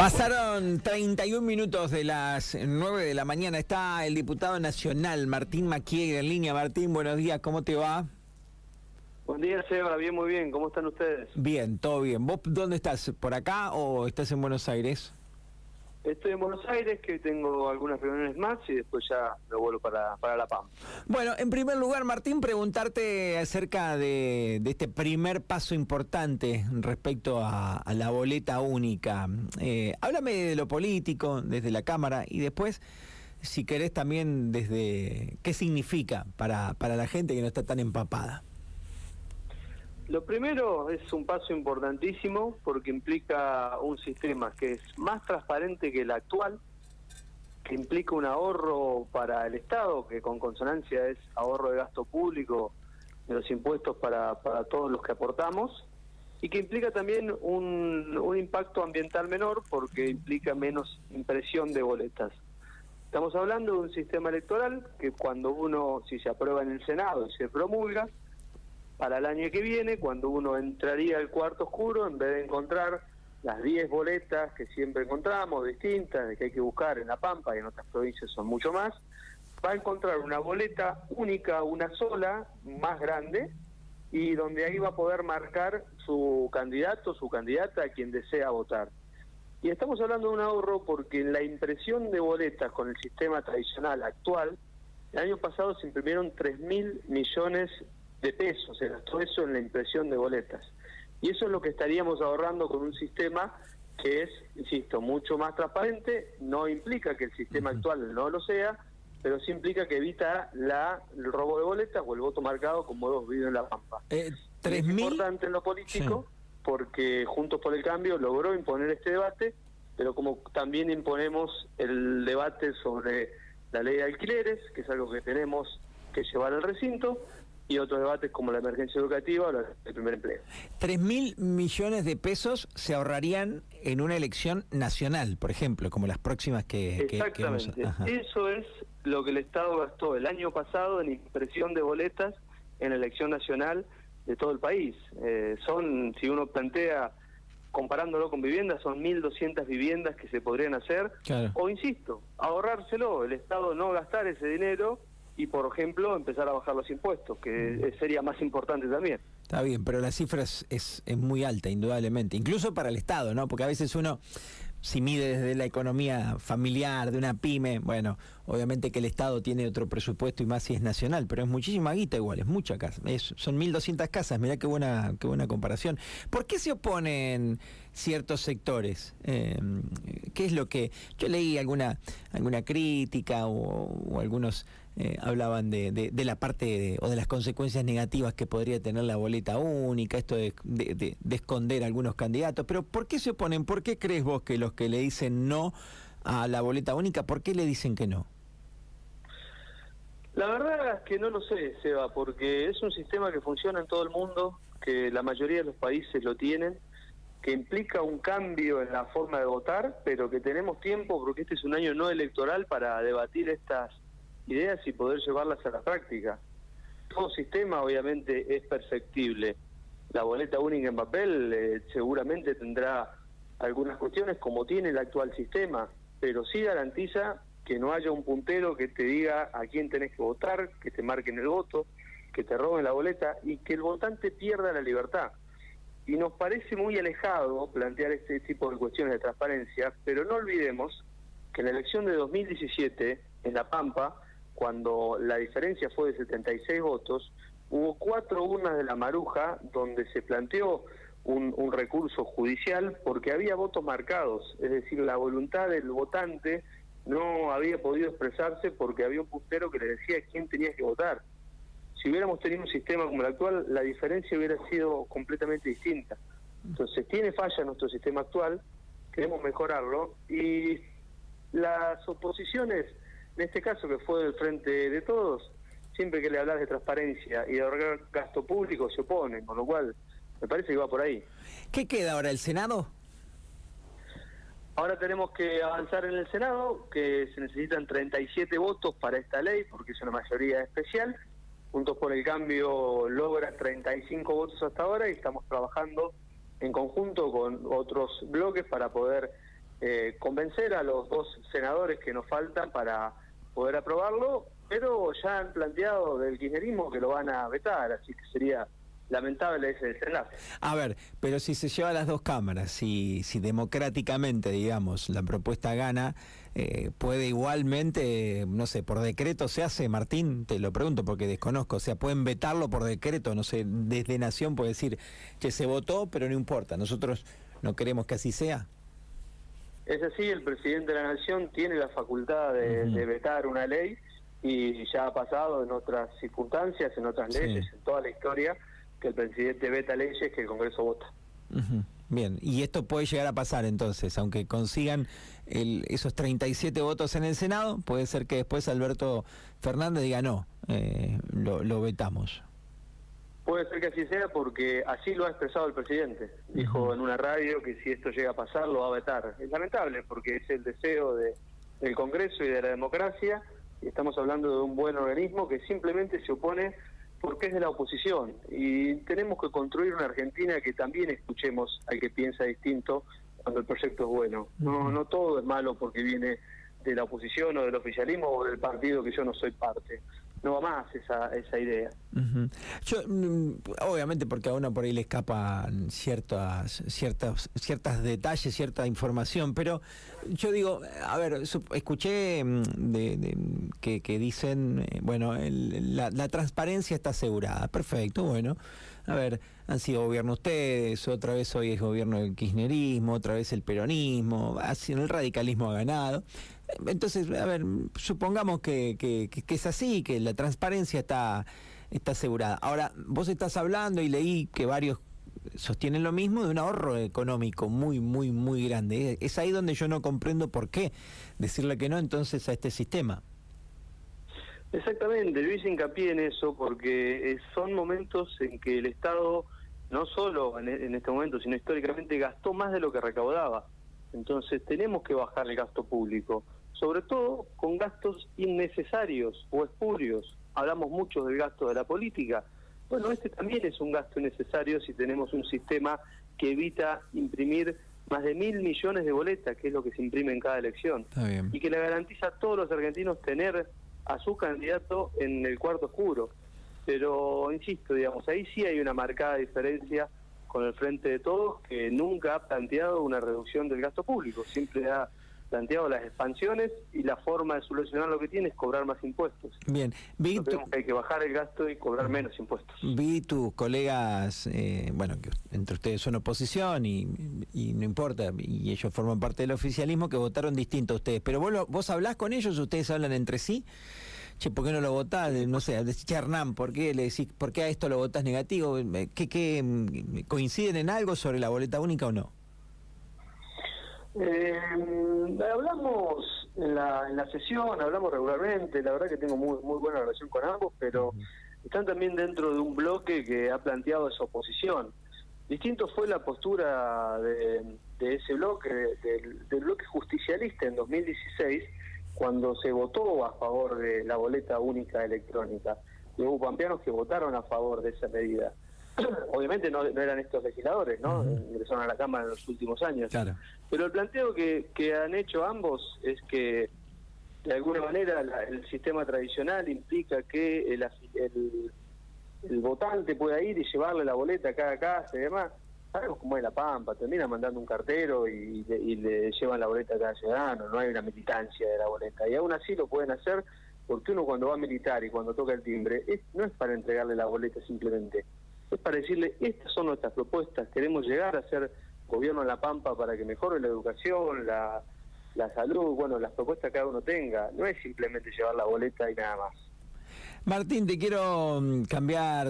Pasaron 31 minutos de las 9 de la mañana. Está el diputado nacional Martín Maquier en línea. Martín, buenos días, ¿cómo te va? Buen día, Seba. Bien, muy bien. ¿Cómo están ustedes? Bien, todo bien. ¿Vos dónde estás? ¿Por acá o estás en Buenos Aires? Estoy en Buenos Aires, que tengo algunas reuniones más y después ya me vuelvo para, para La Pampa. Bueno, en primer lugar, Martín, preguntarte acerca de, este primer paso importante respecto a, la boleta única. Eh, háblame de lo político, desde la Cámara, y después, si querés, también desde qué significa para, para la gente que no está tan empapada. Lo primero es un paso importantísimo porque implica un sistema que es más transparente que el actual, que implica un ahorro para el Estado, que con consonancia es ahorro de gasto público de los impuestos para, para todos los que aportamos, y que implica también un, un impacto ambiental menor porque implica menos impresión de boletas. Estamos hablando de un sistema electoral que cuando uno, si se aprueba en el Senado y se promulga, para el año que viene, cuando uno entraría al cuarto oscuro, en vez de encontrar las 10 boletas que siempre encontramos, distintas, que hay que buscar en La Pampa y en otras provincias son mucho más, va a encontrar una boleta única, una sola, más grande, y donde ahí va a poder marcar su candidato, su candidata, a quien desea votar. Y estamos hablando de un ahorro porque en la impresión de boletas con el sistema tradicional actual, el año pasado se imprimieron 3 mil millones de pesos, se gastó eso en la impresión de boletas. Y eso es lo que estaríamos ahorrando con un sistema que es, insisto, mucho más transparente, no implica que el sistema actual no lo sea, pero sí implica que evita la, el robo de boletas o el voto marcado como hemos vivido en La Pampa. Eh, es importante en lo político porque Juntos por el Cambio logró imponer este debate, pero como también imponemos el debate sobre la ley de alquileres, que es algo que tenemos que llevar al recinto, y otros debates como la emergencia educativa o el primer empleo. Tres mil millones de pesos se ahorrarían en una elección nacional, por ejemplo, como las próximas que... Exactamente. Eso es lo que el Estado gastó el año pasado en impresión de boletas en la elección nacional de todo el país. Eh, son, si uno plantea, comparándolo con viviendas, son 1.200 viviendas que se podrían hacer. O, insisto, ahorrárselo, el Estado no gastar ese dinero y, por ejemplo, empezar a bajar los impuestos, que sería más importante también. Está bien, pero la cifra es, es, muy alta, indudablemente, incluso para el Estado, ¿no? Porque a veces uno, si mide desde la economía familiar de una pyme, bueno, obviamente que el Estado tiene otro presupuesto y más si es nacional, pero es muchísima guita igual, es mucha casa, es, son 1.200 casas, mirá qué buena, qué buena comparación. ¿Por qué se oponen ciertos sectores? Eh, ¿Qué es lo que...? Yo leí alguna, alguna crítica o algunos eh, hablaban de, de, la parte o de las consecuencias negativas que podría tener la boleta única, esto de, de, esconder algunos candidatos. Pero ¿por qué se oponen? ¿Por qué crees vos que los que le dicen no a la boleta única, por qué le dicen que no? La verdad es que no lo sé, Seba, porque es un sistema que funciona en todo el mundo, que la mayoría de los países lo tienen, que implica un cambio en la forma de votar, pero que tenemos tiempo, porque este es un año no electoral, para debatir estas ideas y poder llevarlas a la práctica. Todo sistema obviamente es perfectible. La boleta única en papel eh, seguramente tendrá algunas cuestiones como tiene el actual sistema, pero sí garantiza que no haya un puntero que te diga a quién tenés que votar, que te marquen el voto, que te roben la boleta y que el votante pierda la libertad. Y nos parece muy alejado plantear este tipo de cuestiones de transparencia, pero no olvidemos que en la elección de 2017, en La Pampa, cuando la diferencia fue de 76 votos, hubo cuatro urnas de la Maruja donde se planteó un, recurso judicial porque había votos marcados, es decir, la voluntad del votante no había podido expresarse porque había un puntero que le decía quién tenía que votar. Si hubiéramos tenido un sistema como el actual, la diferencia hubiera sido completamente distinta. Entonces, tiene falla nuestro sistema actual, queremos mejorarlo y las oposiciones en este caso que fue del frente de todos, siempre que le hablas de transparencia y de ahorrar gasto público se oponen, con lo cual me parece que va por ahí. ¿Qué queda ahora, el Senado? Ahora tenemos que avanzar en el Senado, que se necesitan 37 votos para esta ley, porque es una mayoría especial. Juntos por el Cambio logra 35 votos hasta ahora y estamos trabajando en conjunto con otros bloques para poder eh, convencer a los dos senadores que nos faltan para poder aprobarlo, pero ya han planteado del kirchnerismo que lo van a vetar, así que sería lamentable ese desenlace. A ver, pero si se lleva a las dos cámaras, si, si democráticamente, digamos, la propuesta gana, eh, puede igualmente, no sé, por decreto se hace, Martín, te lo pregunto porque desconozco, o sea, pueden vetarlo por decreto, no sé, desde Nación puede decir que se votó, pero no importa, nosotros no queremos que así sea. Es así, el presidente de la Nación tiene la facultad de, vetar una ley y ya ha pasado en otras circunstancias, en otras leyes, en toda la historia, que el presidente veta leyes que el Congreso vota. Bien, y esto puede llegar a pasar entonces, aunque consigan el, esos 37 votos en el Senado, puede ser que después Alberto Fernández diga no, eh, lo, lo vetamos. Puede ser que así sea porque así lo ha expresado el presidente. Dijo en una radio que si esto llega a pasar lo va a vetar. Es lamentable porque es el deseo de, del Congreso y de la democracia y estamos hablando de un buen organismo que simplemente se opone porque es de la oposición y tenemos que construir una Argentina que también escuchemos al que piensa distinto cuando el proyecto es bueno. No, no todo es malo porque viene de la oposición o del oficialismo o del partido que yo no soy parte no va más esa, esa idea. Yo, mm, obviamente porque a uno por ahí le escapan ciertas, ciertas, ciertas detalles, cierta información, pero yo digo, a ver, escuché mm, de, que, que, dicen, eh, bueno, la, la, transparencia está asegurada, perfecto, bueno, a ver, han sido gobierno ustedes, otra vez hoy es gobierno del kirchnerismo, otra vez el peronismo, así el radicalismo ha ganado. Entonces, a ver, supongamos que, que, es así, que la transparencia está, asegurada. Ahora, vos estás hablando y leí que varios sostienen lo mismo de un ahorro económico muy, muy, muy grande. Es ahí donde yo no comprendo por qué decirle que no entonces a este sistema. Exactamente, yo hincapié en eso porque eh, son momentos en que el Estado, no solo en este momento, sino históricamente, gastó más de lo que recaudaba. Entonces tenemos que bajar el gasto público sobre todo con gastos innecesarios o espurios. Hablamos mucho del gasto de la política. Bueno, este también es un gasto innecesario si tenemos un sistema que evita imprimir más de mil millones de boletas, que es lo que se imprime en cada elección, y que le garantiza a todos los argentinos tener a su candidato en el cuarto oscuro. Pero, insisto, digamos, ahí sí hay una marcada diferencia con el Frente de Todos, que nunca ha planteado una reducción del gasto público, siempre ha planteado las expansiones y la forma de solucionar lo que tiene es cobrar más impuestos. Bien, vi que hay que bajar el gasto y cobrar menos impuestos. Vi tus colegas, eh, bueno, que entre ustedes son oposición y, no importa, y ellos forman parte del oficialismo, que votaron distinto a ustedes. Pero vos, vos hablás con ellos, ustedes hablan entre sí. Che, ¿por qué no lo votás? No sé, che, Hernán, ¿por qué, le decís, ¿por qué a esto lo votás negativo? ¿Qué, qué, ¿Coinciden en algo sobre la boleta única o no? Eh, hablamos en la, en la sesión, hablamos regularmente, la verdad que tengo muy, muy buena relación con ambos, pero están también dentro de un bloque que ha planteado esa oposición. Distinto fue la postura de, ese bloque, del, del, bloque justicialista en 2016, cuando se votó a favor de la boleta única electrónica. Y hubo pampeanos que votaron a favor de esa medida. obviamente no, eran estos legisladores, ¿no? Ingresaron a la Cámara en los últimos años. Pero el planteo que, que han hecho ambos es que de alguna manera el sistema tradicional implica que el, el, votante pueda ir y llevarle la boleta a cada casa y demás. Sabemos cómo es la Pampa, termina mandando un cartero y, y, le llevan la boleta a cada ciudadano, no hay una militancia de la boleta. Y aún así lo pueden hacer porque uno cuando va a militar y cuando toca el timbre, no es para entregarle la boleta simplemente, es para decirle, estas son nuestras propuestas, queremos llegar a ser gobierno en La Pampa para que mejore la educación, la, la salud, bueno, las propuestas que cada uno tenga, no es simplemente llevar la boleta y nada más. Martín, te quiero mm, cambiar